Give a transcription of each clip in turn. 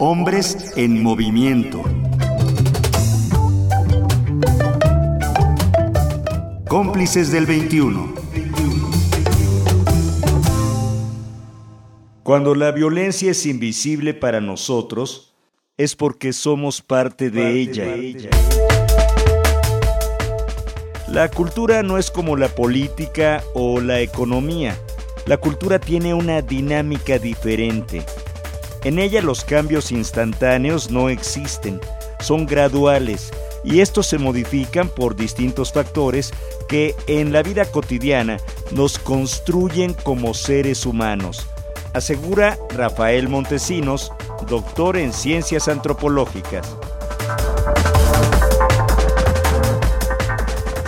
Hombres en movimiento. Cómplices del 21. Cuando la violencia es invisible para nosotros, es porque somos parte de ella. La cultura no es como la política o la economía. La cultura tiene una dinámica diferente. En ella los cambios instantáneos no existen, son graduales y estos se modifican por distintos factores que en la vida cotidiana nos construyen como seres humanos, asegura Rafael Montesinos, doctor en ciencias antropológicas.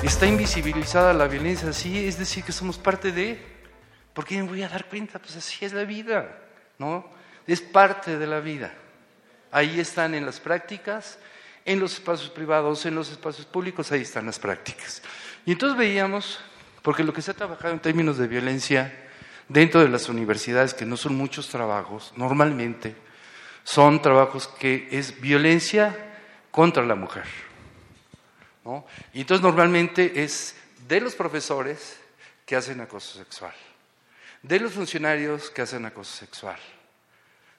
Está invisibilizada la violencia, sí, es decir, que somos parte de... ¿Por qué me voy a dar cuenta? Pues así es la vida, ¿no? Es parte de la vida. Ahí están en las prácticas, en los espacios privados, en los espacios públicos, ahí están las prácticas. Y entonces veíamos, porque lo que se ha trabajado en términos de violencia dentro de las universidades, que no son muchos trabajos, normalmente son trabajos que es violencia contra la mujer. Y entonces normalmente es de los profesores que hacen acoso sexual, de los funcionarios que hacen acoso sexual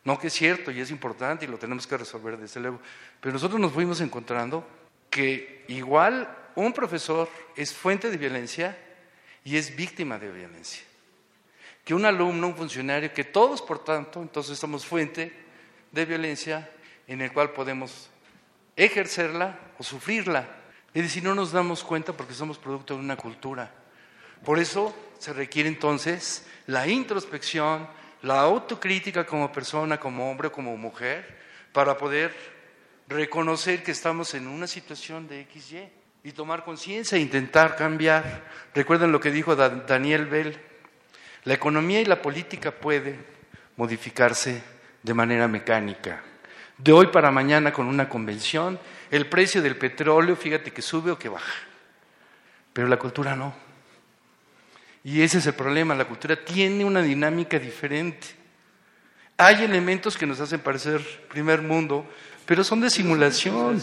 no que es cierto y es importante y lo tenemos que resolver desde luego, pero nosotros nos fuimos encontrando que igual un profesor es fuente de violencia y es víctima de violencia. Que un alumno, un funcionario, que todos por tanto, entonces somos fuente de violencia en el cual podemos ejercerla o sufrirla. Es decir, no nos damos cuenta porque somos producto de una cultura. Por eso se requiere entonces la introspección, la autocrítica como persona, como hombre o como mujer, para poder reconocer que estamos en una situación de XY y tomar conciencia e intentar cambiar. Recuerden lo que dijo Daniel Bell, la economía y la política puede modificarse de manera mecánica. De hoy para mañana con una convención, el precio del petróleo, fíjate que sube o que baja, pero la cultura no. Y ese es el problema, la cultura tiene una dinámica diferente. Hay elementos que nos hacen parecer primer mundo, pero son de simulación.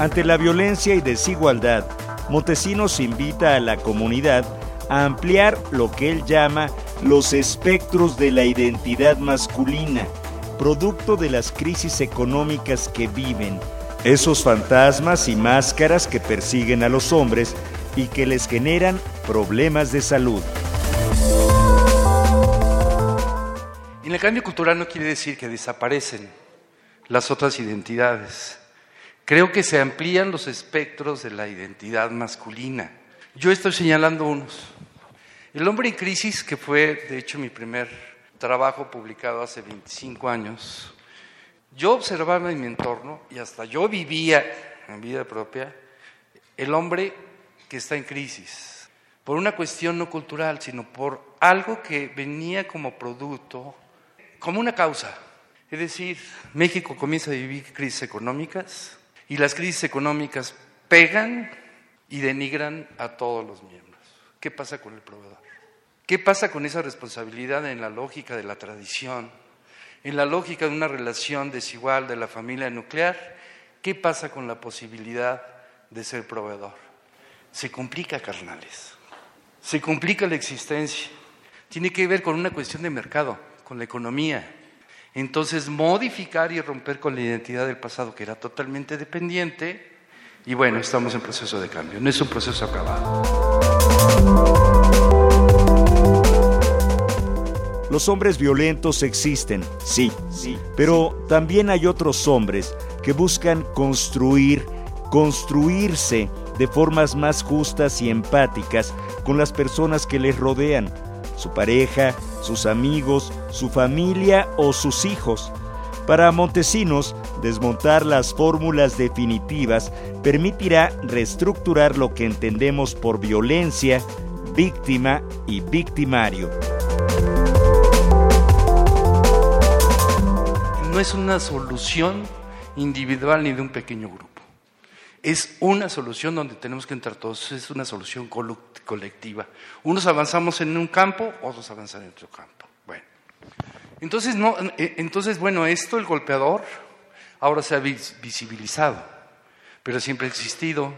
Ante la violencia y desigualdad, Montesinos invita a la comunidad a ampliar lo que él llama los espectros de la identidad masculina, producto de las crisis económicas que viven esos fantasmas y máscaras que persiguen a los hombres y que les generan problemas de salud. En el cambio cultural no quiere decir que desaparecen las otras identidades. Creo que se amplían los espectros de la identidad masculina. Yo estoy señalando unos. El hombre en crisis, que fue de hecho mi primer trabajo publicado hace 25 años, yo observaba en mi entorno y hasta yo vivía en vida propia el hombre que está en crisis, por una cuestión no cultural, sino por algo que venía como producto, como una causa. Es decir, México comienza a vivir crisis económicas y las crisis económicas pegan y denigran a todos los miembros. ¿Qué pasa con el proveedor? ¿Qué pasa con esa responsabilidad en la lógica de la tradición? En la lógica de una relación desigual de la familia nuclear, ¿qué pasa con la posibilidad de ser proveedor? Se complica, carnales. Se complica la existencia. Tiene que ver con una cuestión de mercado, con la economía. Entonces, modificar y romper con la identidad del pasado, que era totalmente dependiente, y bueno, estamos en proceso de cambio, no es un proceso acabado. Los hombres violentos existen, sí, sí, pero también hay otros hombres que buscan construir, construirse de formas más justas y empáticas con las personas que les rodean, su pareja, sus amigos, su familia o sus hijos. Para Montesinos, desmontar las fórmulas definitivas permitirá reestructurar lo que entendemos por violencia, víctima y victimario. No es una solución individual ni de un pequeño grupo. Es una solución donde tenemos que entrar todos, es una solución colectiva. Unos avanzamos en un campo, otros avanzan en otro campo. Bueno, Entonces, no, eh, entonces, bueno, esto, el golpeador, ahora se ha visibilizado, pero siempre ha existido.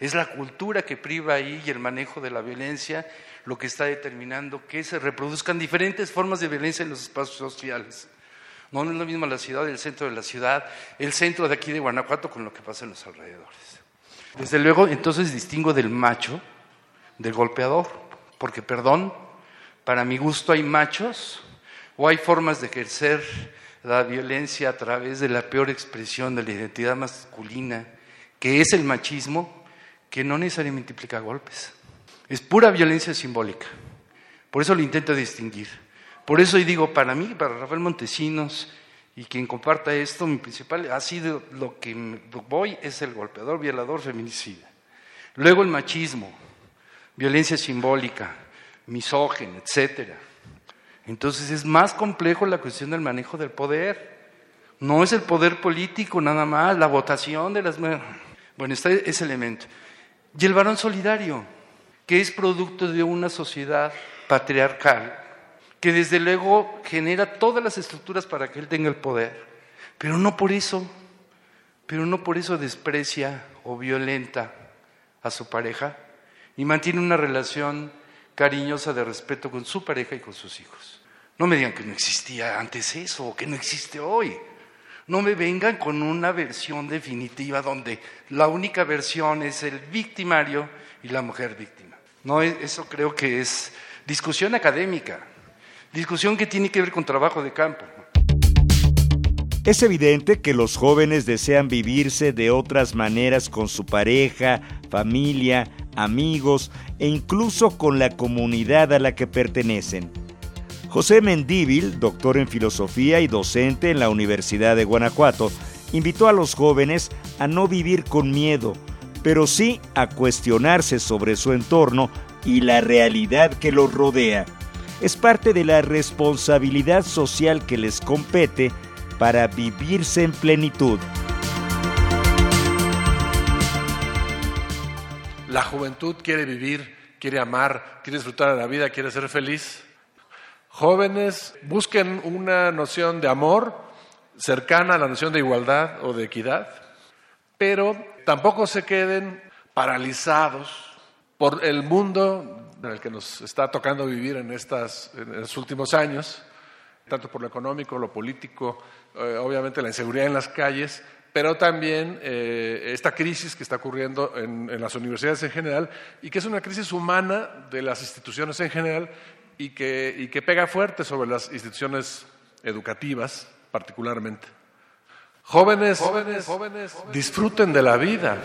Es la cultura que priva ahí y el manejo de la violencia lo que está determinando que se reproduzcan diferentes formas de violencia en los espacios sociales. No, es lo mismo la ciudad, el centro de la ciudad, el centro de aquí de Guanajuato con lo que pasa en los alrededores. Desde luego, entonces distingo del macho del golpeador, porque, perdón, para mi gusto hay machos o hay formas de ejercer la violencia a través de la peor expresión de la identidad masculina, que es el machismo, que no necesariamente implica golpes. Es pura violencia simbólica. Por eso lo intento distinguir. Por eso y digo, para mí, para Rafael Montesinos y quien comparta esto, mi principal ha sido lo que voy es el golpeador, violador, feminicida. Luego el machismo, violencia simbólica, misógeno, etcétera. Entonces es más complejo la cuestión del manejo del poder. No es el poder político nada más, la votación de las... Bueno, está ese elemento. Y el varón solidario, que es producto de una sociedad patriarcal, que desde luego genera todas las estructuras para que él tenga el poder, pero no por eso, pero no por eso desprecia o violenta a su pareja y mantiene una relación cariñosa de respeto con su pareja y con sus hijos. No me digan que no existía antes eso o que no existe hoy. No me vengan con una versión definitiva donde la única versión es el victimario y la mujer víctima. No, eso creo que es discusión académica, discusión que tiene que ver con trabajo de campo. Es evidente que los jóvenes desean vivirse de otras maneras con su pareja, familia, amigos e incluso con la comunidad a la que pertenecen. José Mendíbil, doctor en filosofía y docente en la Universidad de Guanajuato, invitó a los jóvenes a no vivir con miedo, pero sí a cuestionarse sobre su entorno y la realidad que los rodea. Es parte de la responsabilidad social que les compete para vivirse en plenitud. La juventud quiere vivir, quiere amar, quiere disfrutar de la vida, quiere ser feliz. Jóvenes busquen una noción de amor cercana a la noción de igualdad o de equidad, pero tampoco se queden paralizados por el mundo en el que nos está tocando vivir en, estas, en los últimos años, tanto por lo económico, lo político, eh, obviamente la inseguridad en las calles, pero también eh, esta crisis que está ocurriendo en, las universidades en general y que es una crisis humana de las instituciones en general y que, y que pega fuerte sobre las instituciones educativas particularmente. Jóvenes, jóvenes, jóvenes, disfruten de la vida.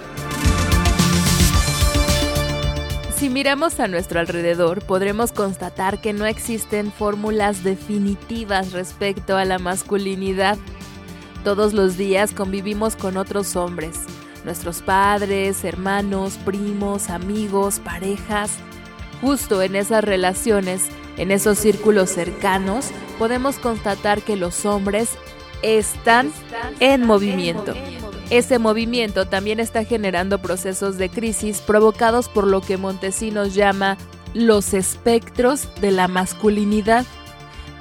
Si miramos a nuestro alrededor, podremos constatar que no existen fórmulas definitivas respecto a la masculinidad todos los días convivimos con otros hombres, nuestros padres, hermanos, primos, amigos, parejas. Justo en esas relaciones, en esos círculos cercanos, podemos constatar que los hombres están en movimiento. Ese movimiento también está generando procesos de crisis provocados por lo que Montesinos llama los espectros de la masculinidad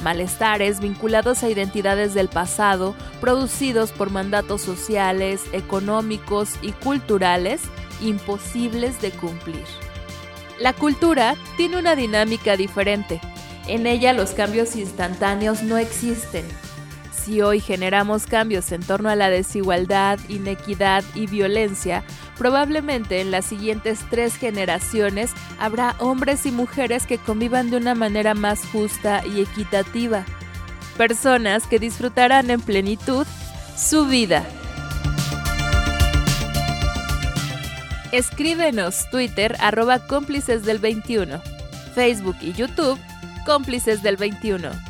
malestares vinculados a identidades del pasado producidos por mandatos sociales, económicos y culturales imposibles de cumplir. La cultura tiene una dinámica diferente. En ella los cambios instantáneos no existen. Si hoy generamos cambios en torno a la desigualdad, inequidad y violencia, Probablemente en las siguientes tres generaciones habrá hombres y mujeres que convivan de una manera más justa y equitativa. Personas que disfrutarán en plenitud su vida. Escríbenos Twitter arroba cómplices del 21, Facebook y YouTube cómplices del 21.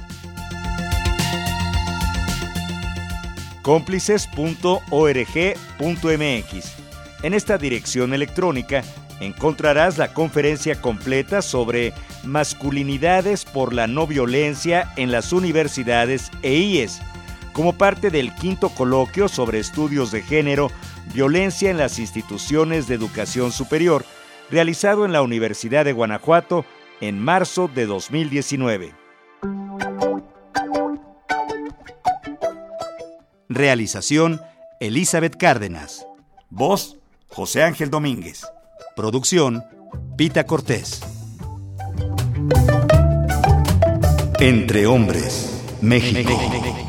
cómplices.org.mx en esta dirección electrónica encontrarás la conferencia completa sobre masculinidades por la no violencia en las universidades e IES, como parte del quinto coloquio sobre estudios de género, violencia en las instituciones de educación superior, realizado en la Universidad de Guanajuato en marzo de 2019. Realización, Elizabeth Cárdenas. Voz, José Ángel Domínguez. Producción, Pita Cortés. Entre Hombres, México.